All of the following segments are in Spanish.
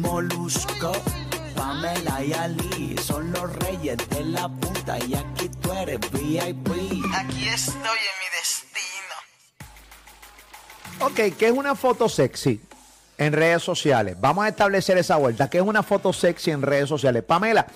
Molusco, Pamela y Ali son los reyes de la punta y aquí tú eres VIP. Aquí estoy en mi destino. Ok, ¿qué es una foto sexy en redes sociales? Vamos a establecer esa vuelta. ¿Qué es una foto sexy en redes sociales? Pamela,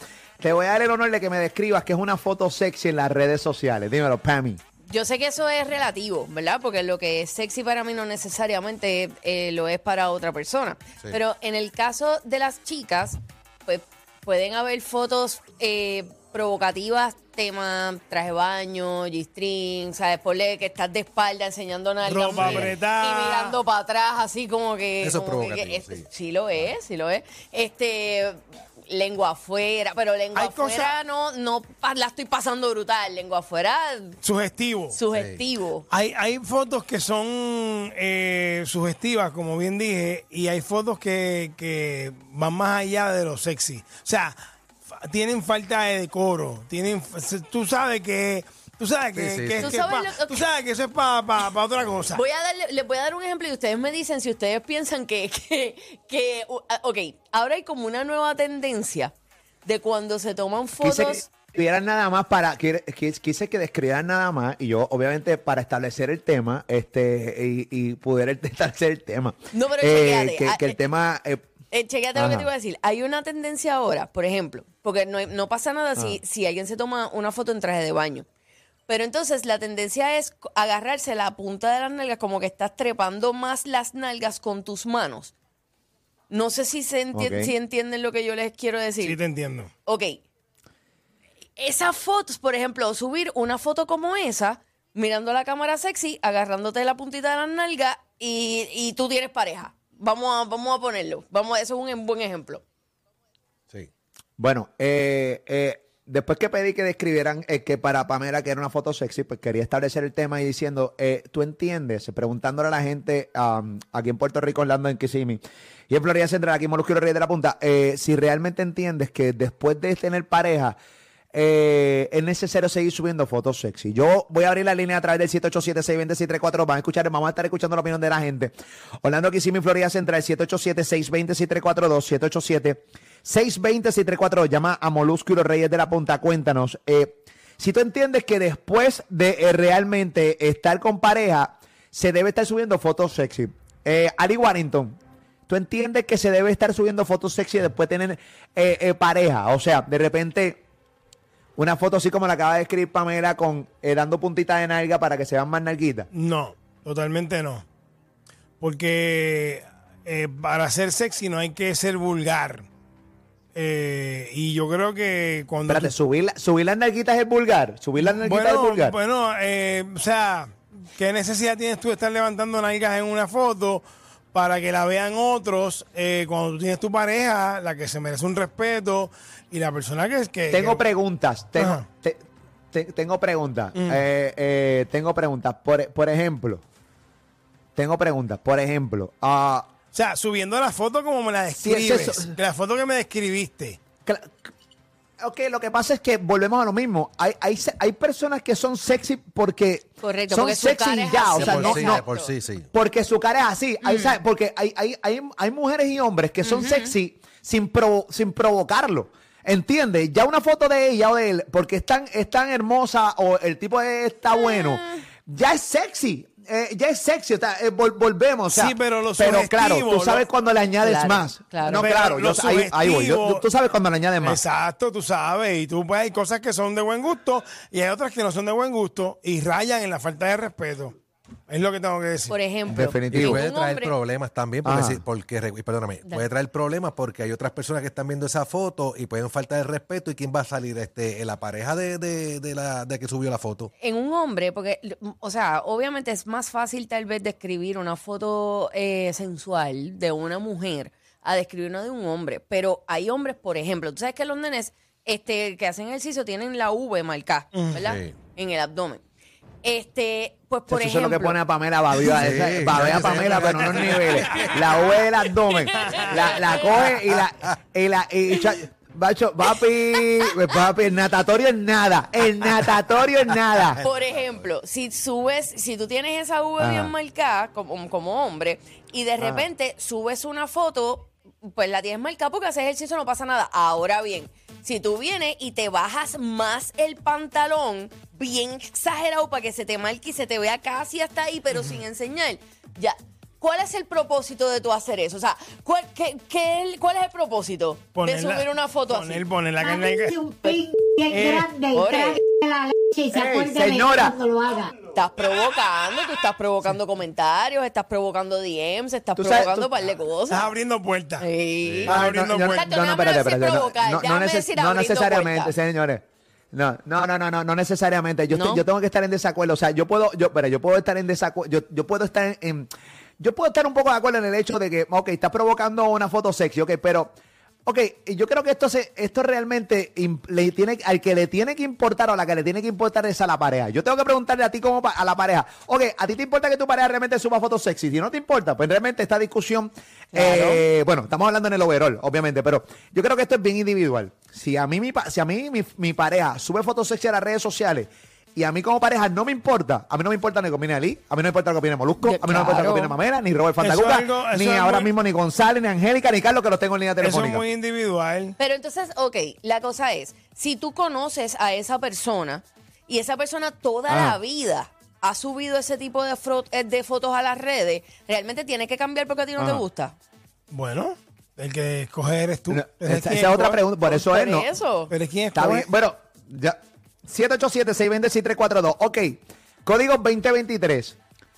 te voy a dar el honor de que me describas qué es una foto sexy en las redes sociales. Dímelo, Pami. Yo sé que eso es relativo, ¿verdad? Porque lo que es sexy para mí no necesariamente eh, lo es para otra persona. Pero en el caso de las chicas, pues pueden haber fotos eh, provocativas, tema traje de baño, G-string, ¿sabes? Ponle que estás de espalda enseñando nada Ropa y, apretada. y mirando para atrás, así como que. Eso es como que- provocativo, este- sí. sí lo es, sí lo es. Este. Lengua afuera, pero lengua Hay afuera no, no la estoy pasando brutal. Lengua afuera, Sugestivo. sugestivo. Hay, hay fotos que son eh, sugestivas, como bien dije, y hay fotos que, que van más allá de lo sexy. O sea, tienen falta de decoro. Tienen, tú sabes que. Tú sabes que, Sí, sí, que- sí. Tú que sabes pa- lo- tú sabes que eso es para otra cosa. Voy a darle, les voy a dar un ejemplo y ustedes me dicen si ustedes piensan que, que, que ah, ok, ahora hay como una nueva tendencia de cuando se toman Quise que fotos. escribieran nada más para quise, quise- quise que describieran nada más y yo obviamente para establecer el tema este y, y poder establecer el tema No, pero Eh, que, ah, que el eh, tema eh, Eh, chequéate lo que te iba a decir. Hay una tendencia ahora, por ejemplo, porque no, no pasa nada si, si alguien se toma una foto en traje de baño. Pero entonces la tendencia es agarrarse la punta de las nalgas como que estás trepando más las nalgas con tus manos. No sé si, se enti- si entienden lo que yo les quiero decir. Sí, te entiendo. Ok. Esas fotos, por ejemplo, subir una foto como esa, mirando la cámara sexy, agarrándote la puntita de la nalga y, y tú tienes pareja. Vamos a, vamos a ponerlo. Vamos, eso es un em- buen ejemplo. Sí. Bueno, eh, eh, después que pedí que describieran eh, que para Pamela que era una foto sexy, pues quería establecer el tema y diciendo, eh, tú entiendes, preguntándole a la gente um, aquí en Puerto Rico, Orlando, en Kissimmee, y en Florida Central, aquí en Molusquero Reyes de la Punta, eh, si realmente entiendes que después de tener pareja, eh, es necesario seguir subiendo fotos sexy. Yo voy a abrir la línea a través del 787-620-634. Van a escuchar, vamos a estar escuchando la opinión de la gente. Orlando Kissimmee, Florida Central, 787-620-642, 787-620-634. Llama a Molusco y los Reyes de la Punta. Cuéntanos, eh, si tú entiendes que después de eh, realmente estar con pareja, se debe estar subiendo fotos sexy. Eh, Ari Warrington, ¿tú entiendes que se debe estar subiendo fotos sexy después de tener eh, pareja? O sea, de repente una foto así como la acaba de escribir Pamela con dando puntitas de nalga para que se vean más nalguitas. No, totalmente no. Porque para ser sexy no hay que ser vulgar. Eh, y yo creo que cuando... Espérate, tú- subir, la- subir las nalguitas es vulgar. Subir las nalguitas es bueno, vulgar. bueno eh, o sea, ¿qué necesidad tienes tú de estar levantando nalgas en una foto para que la vean otros eh, cuando tú tienes tu pareja, la que se merece un respeto y la persona que... que tengo que- preguntas. Tengo, Ajá. te- te- tengo preguntas. Mm. Tengo preguntas. Por, por ejemplo, tengo preguntas. Por ejemplo, ah, O sea, subiendo la foto como me la Sí, es describes. la foto que me describiste. Cla- Ok, lo que pasa es que volvemos a lo mismo. Hay, hay, hay personas que son sexy porque Correcto, son porque sexy y ya. O sea, no, por sí, no- por sí, sí. Porque su cara es así. Hay, ¿sabes? Porque hay, hay, hay, hay mujeres y hombres que son sexy sin, provo- sin provocarlo. ¿Entiendes? Ya una foto de ella o de él, porque es tan, es tan hermosa o el tipo es- está bueno, ya es sexy. Eh, ya es sexy. o sea, eh, vol- volvemos. o sea, Sí, pero lo Pero claro, tú sabes lo- cuando le añades Claro, más. claro. No, Pero claro. yo- ahí, ahí voy. Yo- tú sabes cuando le añades más. Exacto, tú sabes. Y tú, pues, hay cosas que son de buen gusto y hay otras que no son de buen gusto y rayan en la falta de respeto. Es lo que tengo que decir. Por ejemplo, Definitivo. Y Digo, puede traer hombre- problemas también, porque, si- porque perdóname, puede traer problemas porque hay otras personas que están viendo esa foto y pueden faltar el respeto y quién va a salir, este, la pareja de, de, de la de que subió la foto. en un hombre, porque, o sea, obviamente es más fácil tal vez describir una foto eh, sensual de una mujer a describir una de un hombre, pero hay hombres, por ejemplo, tú sabes que los nenes este, que hacen ejercicio tienen la V marcada, ¿verdad? Sí. En el abdomen. Este, pues por Eso es lo ejemplo, que pone a Pamela Babia. Sí, esa- Babea a Pamela, pero no en niveles. La V del abdomen. La, la coge y la. Y la y cha- Bacho, papi, papi, el natatorio es nada. El natatorio es nada. Por ejemplo, si subes, si tú tienes esa V Ajá. bien marcada como, como hombre y de repente subes una foto pues la tienes marcada porque haces ejercicio, no pasa nada. Ahora bien, si tú vienes y te bajas más el pantalón, bien exagerado para que se te marque y se te vea casi hasta ahí, pero sin enseñar, ya. ¿Cuál es el propósito de tú hacer eso? O sea, ¿cuál, qué, qué- cuál es el propósito de subir una foto poner, así? Poner la carne. Un pin bien Eh, grande y la leche y se Ey, acuerden de señora. mí cuando lo haga. Estás provocando, tú estás provocando comentarios, estás provocando DMs, estás Tú sabes- provocando tú- un par de Estás cosas. abriendo puertas. Sí. Estás abriendo no, puertas. Chacho, no, déjame espérate, decir espérate, no, provocar, no, no, déjame neces- decir no abriendo necesariamente, puertas. señores. No, no, no, no, no, no necesariamente. Yo, estoy- ¿No? yo tengo que estar en desacuerdo. O sea, yo puedo, yo, pero yo puedo estar en desacuerdo. Yo, yo puedo estar en, en- yo puedo estar un poco de acuerdo en el hecho de que, ok, está provocando una foto sexy, ok, pero, ok, yo creo que esto se, esto realmente le tiene, al que le tiene que importar o a la que le tiene que importar es a la pareja. Yo tengo que preguntarle a ti como pa- a la pareja, ok, ¿a ti te importa que tu pareja realmente suba fotos sexy? Si no te importa, pues realmente esta discusión, eh, bueno, estamos hablando en el overall, obviamente, pero yo creo que esto es bien individual. Si a mí mi, si a mí mi, mi pareja sube fotos sexy a las redes sociales y a mí como pareja no me importa, a mí no me importa ni que opine Ali, a mí no me importa lo que opine Molusco, a mí no me importa lo que opine Mamela, ni Robert Fantacuca, algo- eso ni es ahora muy- mismo ni González, ni Angélica, ni Carlos, que los tengo en línea Eso es muy individual. Pero entonces, ok, la cosa es, si tú conoces a esa persona y esa persona toda Ah. la vida ha subido ese tipo de, fro- eh, de fotos a las redes, ¿realmente tiene que cambiar porque a ti no te Ajá. gusta? Bueno, el que escoge eres tú. No, esa, es otra escoge. pregunta, por eso Por es, ¿no? eso. Pero es quien Está escoge. bien. Bueno, ya. 787-620-6342. Ok. Código 2023.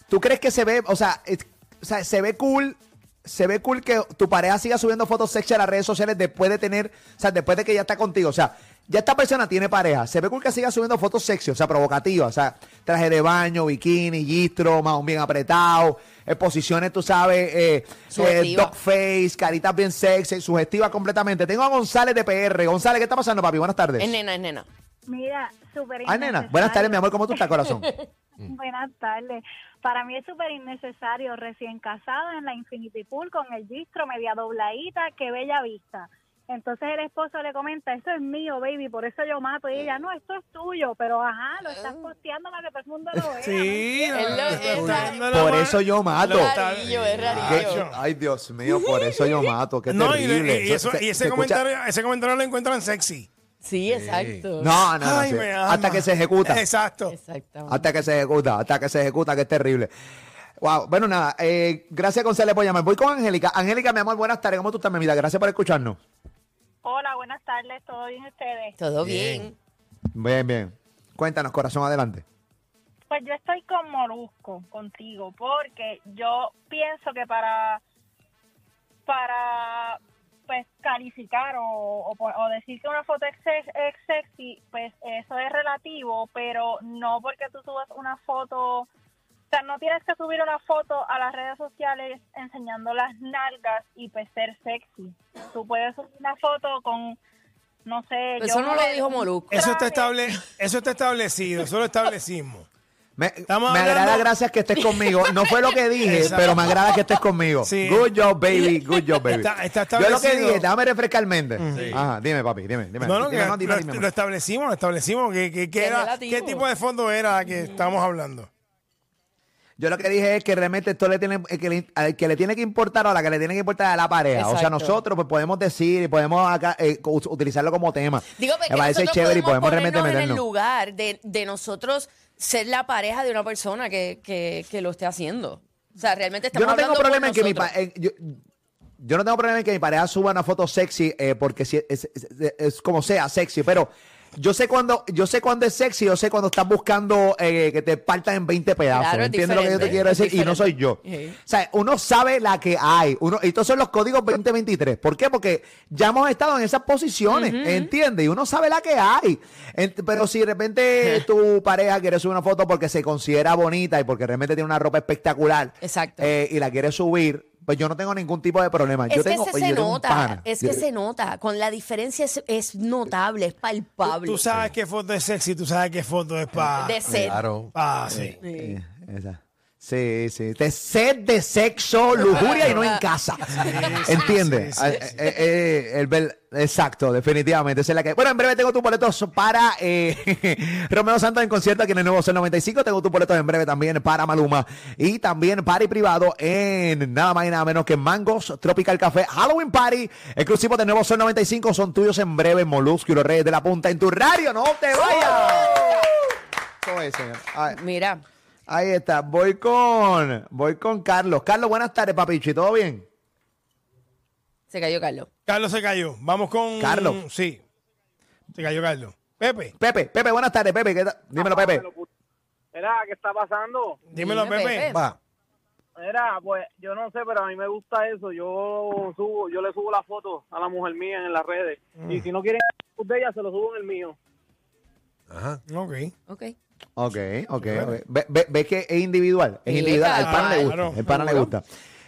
¿Tú crees que se ve, o sea, es- o sea, se ve cool, se ve cool que tu pareja siga subiendo fotos sexy a las redes sociales después de tener, o sea, después de que ya está contigo? O sea, ya esta persona tiene pareja. Se ve cool que siga subiendo fotos sexy, o sea, provocativas, o sea, traje de baño, bikini, gistro, más bien apretado, eh, posiciones, tú sabes, eh, eh, dog face, caritas bien sexy, sugestiva completamente. Tengo a González de PR. González, ¿qué está pasando, papi? Buenas tardes. Es nena, es nena. Mira, súper Ay, nena. Buenas tardes, mi amor. ¿Cómo tú estás, corazón? Buenas tardes. Para mí es súper innecesario recién casado en la Infinity Pool con el distro media dobladita, qué bella vista. Entonces el esposo le comenta, esto es mío, baby, por eso yo mato. Y ella, no, esto es tuyo, pero ajá, lo estás posteando para que todo el mundo lo vea. Sí, Es lo- no, es no, la- no, no, Por eso yo mato. lo Es está- rarillo, es ¿Qué? rarillo. Ay, Dios mío, por eso yo mato. Qué No, y, terrible. y- y eso- Se- y se ese, escucha- comentario, ese comentario lo encuentran sexy. Sí, exacto. No, no, no. Ay, sí. me ama. Hasta que se ejecuta. Exacto. Exactamente. Hasta que se ejecuta, hasta que se ejecuta, que es terrible. Wow, bueno, nada, eh, gracias González por llamar. Voy con Angélica. Angélica, mi amor, buenas tardes. ¿Cómo tú estás, mi vida? Gracias por escucharnos. Hola, buenas tardes, ¿todo bien ustedes? Todo bien. Bien, bien. Cuéntanos, corazón, adelante. Pues yo estoy con Molusco, contigo, porque yo pienso que para para pues calificar o, o, o decir que una foto es, sex- es sexy, pues eso es relativo, pero no porque tú subas una foto, o sea, no tienes que subir una foto a las redes sociales enseñando las nalgas y pues ser sexy. Tú puedes subir una foto con, no sé, Eso yo no lo dijo Molusco. Eso está, estable, eso está establecido, eso lo establecimos. Me, me agrada, gracias que estés conmigo. No fue lo que dije, pero me agrada que estés conmigo. Sí. Good job, baby. Good job, baby. Está- está Yo lo que dije, déjame refrescar mente. Ajá, dime, papi, dime. dime. No, no, Dime, que no, dime, lo, dime, lo amor. establecimos, lo establecimos. ¿Qué, qué, era. ¿Qué tipo de fondo era que estamos hablando? Yo lo que dije es que realmente esto le tiene, el que le, al que le tiene que importar o a la que le tiene que importar a la pareja. O sea, nosotros pues podemos decir y podemos acá, eh, utilizarlo como tema. Digo, porque Me parece chévere y podemos realmente ponernos en el meternos. lugar de, de nosotros ser la pareja de una persona que, que, que lo esté haciendo. O sea, realmente estamos Yo no tengo problema en que mi pa- yo, yo no tengo problema en que mi pareja suba una foto sexy eh, porque si es, es- es- es como sea sexy, pero yo sé cuando yo sé cuando es sexy, yo sé cuando estás buscando eh, que te partan en 20 pedazos. Claro, es ¿Entiendes lo que yo te quiero decir? Y no soy yo. Sí. O sea, uno sabe la que hay. Uno, y estos son los códigos 2023. ¿Por qué? Porque ya hemos estado en esas posiciones, ¿entiendes? Y uno sabe la que hay. Pero si de repente tu pareja quiere subir una foto porque se considera bonita y porque realmente tiene una ropa espectacular Exacto. eh, y la quiere subir, pues yo no tengo ningún tipo de problema. Es yo que tengo, se, oye, se nota, es Yo- que se nota, con la diferencia es, es notable, es palpable. Tú sabes qué foto es sexy, tú sabes qué foto es para... de ser. Claro. Ah, sí. Eh, esa. Sí, sí. De sed de sexo, lujuria y no en casa. ¿Entiendes? sí, sí, Ah, eh, eh, el exacto, definitivamente. esa es la que... Bueno, en breve tengo tus boletos para eh, Romeo Santos en concierto aquí en el Nuevo Sol 95. Tengo tus boletos en breve también para Maluma. Y también party privado en nada más y nada menos que Mangos Tropical Café Halloween Party. Exclusivo de Nuevo Sol 95. Son tuyos en breve, Molusco y los Reyes de la Punta en tu radio. ¡No te vayas! Eso señor. Mira, Ahí está, voy con, voy con Carlos. Carlos, buenas tardes, papichi, ¿todo bien? se cayó Carlos. Carlos se cayó. Vamos con. Carlos. Sí. Se cayó Carlos. Pepe. Pepe, Pepe, buenas tardes, Pepe. Dímelo, Pepe. Mira, ¿qué está pasando? Dímelo, Dime, Pepe. Pepe. Va. Mira, pues yo no sé, pero a mí me gusta eso. Yo subo, yo le subo la foto a la mujer mía en las redes. Y si no quieren de ella, se lo subo en el mío. Ajá. Ok. Ok. Ok, ok, ok. Ve, ve- ve que es individual, es Sí, individual. Al pana le gusta, claro, el pana le gusta.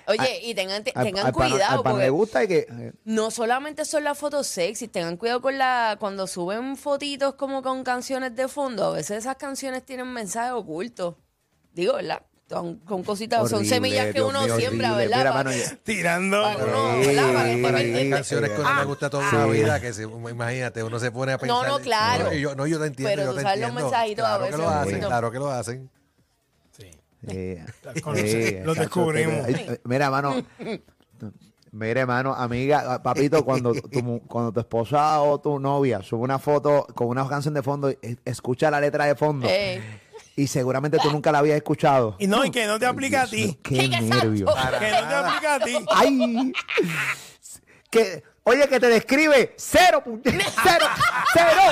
Oye, y tengan, Al, tengan al pana, cuidado al pana porque le gusta y que... eh, no solamente son las fotos sexy, tengan cuidado con la cuando suben fotitos como con canciones de fondo, a veces esas canciones tienen mensajes ocultos. Digo, ¿verdad? Son, con cositas, son horrible, semillas que Dios uno mío, siembra, horrible. ¿verdad? Mira, mano, ya- Tirando. Para uno, ¿verdad? Para que- Para que- hay canciones que uno Ah. le gusta toda la vida, que se- imagínate, uno se pone a pensar. no, claro. No, yo, no, yo te entiendo. Pero yo tú te sabes los entiendo. mensajitos a claro veces que lo hacen, claro que lo hacen. eh, Con- eh, lo chacho, descubrimos. te- eh, Mira, mano. Mira, hermano, amiga, papito, cuando tu, mu- cuando tu esposa o tu novia sube una foto con una canción de fondo, es- escucha la letra de fondo Ey. Y seguramente tú nunca la habías escuchado. Y no, y que no te aplica a ti. Qué nervio. Que no te aplica a ti. Ay, que, oye, que te describe cero, cero, cero.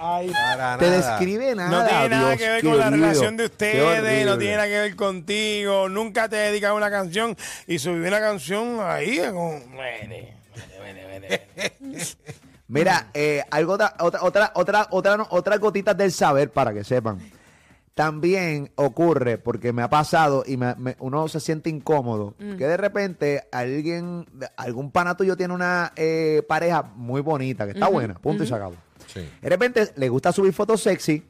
Ay, Para Te nada. describe nada. No tiene nada Dios que ver con la relación de ustedes, no tiene nada que ver contigo. Nunca te dedicas a una canción y subí una canción ahí con. Vene, vene, vene, vene. Mira, eh, algo otra, otra, otra, otra, otra, otras gotitas del saber para que sepan. También ocurre, porque me ha pasado y me- me- uno se siente incómodo, que de repente alguien, algún pana tuyo tiene una eh, pareja muy bonita, que está buena, punto y se acabó. Sí. De repente le gusta subir fotos sexy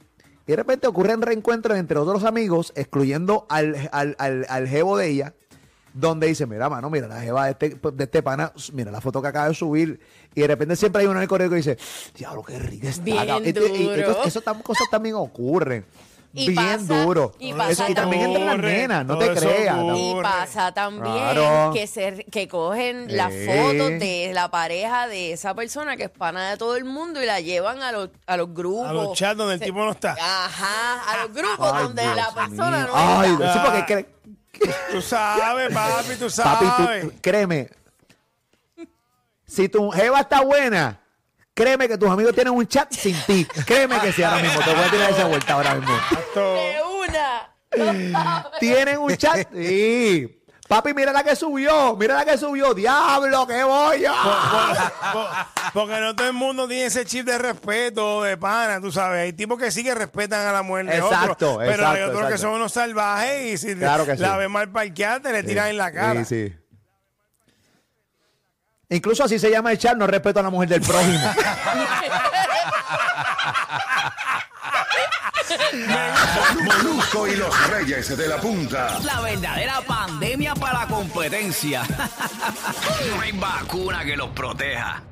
y de repente ocurren reencuentros entre otros amigos, excluyendo al, al, al, al jevo de ella, donde dice, mira, mano, mira la jeva de este, de este pana, mira la foto que acaba de subir. Y de repente siempre hay uno en el correo que dice, diablo, qué rica está. Bien cabrón". Y- y- y duro. entonces, eso cosas también ocurren. Y Bien pasa- duro. y Eso- pasa y también entre las nenas, no te creas. Y pasa también Claro. que se que cogen las Sí. fotos de la pareja de esa persona que es pana de todo el mundo y la llevan a los, a los grupos. A los chats donde el tipo no está. Ajá, a los grupos Ay, donde Dios la persona mío. no Ay, está. sí, porque Tú sabes, papi, tú Papi, sabes. tú, créeme, si tu jeva está buena, créeme que tus amigos tienen un chat sin ti. Créeme que sí, ahora mismo. Te voy a tirar esa vuelta ahora mismo. De una. Tienen un chat. Sí. Papi, mira la que subió. Mira la que subió. Diablo, qué voy yo. Po- Porque no todo el mundo tiene ese chip de respeto, de pana, tú sabes. Hay tipos que sí que respetan a la mujer de Exacto, otro, pero hay exacto, otros que son unos salvajes y si Claro que la sí. ven mal parqueada te le tiran en la cara. Sí, sí. Incluso así se llama el chat, no respeto a la mujer del prójimo. Molusco y los Reyes de la Punta. La verdadera pandemia para la competencia. No hay vacuna que los proteja.